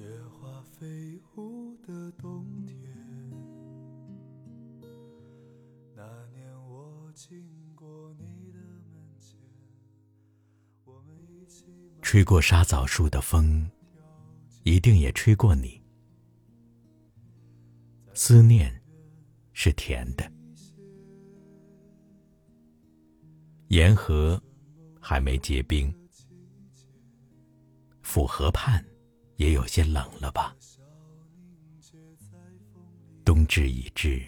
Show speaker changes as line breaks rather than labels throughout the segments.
雪花飞舞的冬天。那年我经过你的门前。我们一起。
吹过沙枣树的风。一定也吹过你。思念是甜的。沿河还没结冰。府河畔。也有些冷了吧？冬至已至，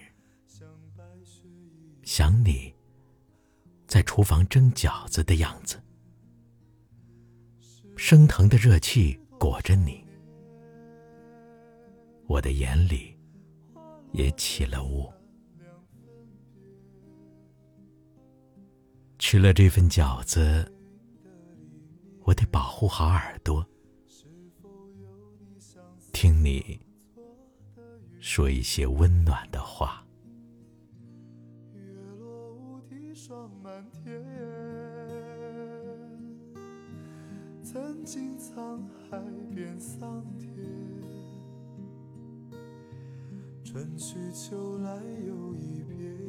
想你在厨房蒸饺子的样子。升腾的热气裹着你，我的眼里也起了雾。吃了这份饺子，我得保护好耳朵，听你说一些温暖的话。
月落乌啼霜满天曾经沧海变桑田，春去秋来又一遍。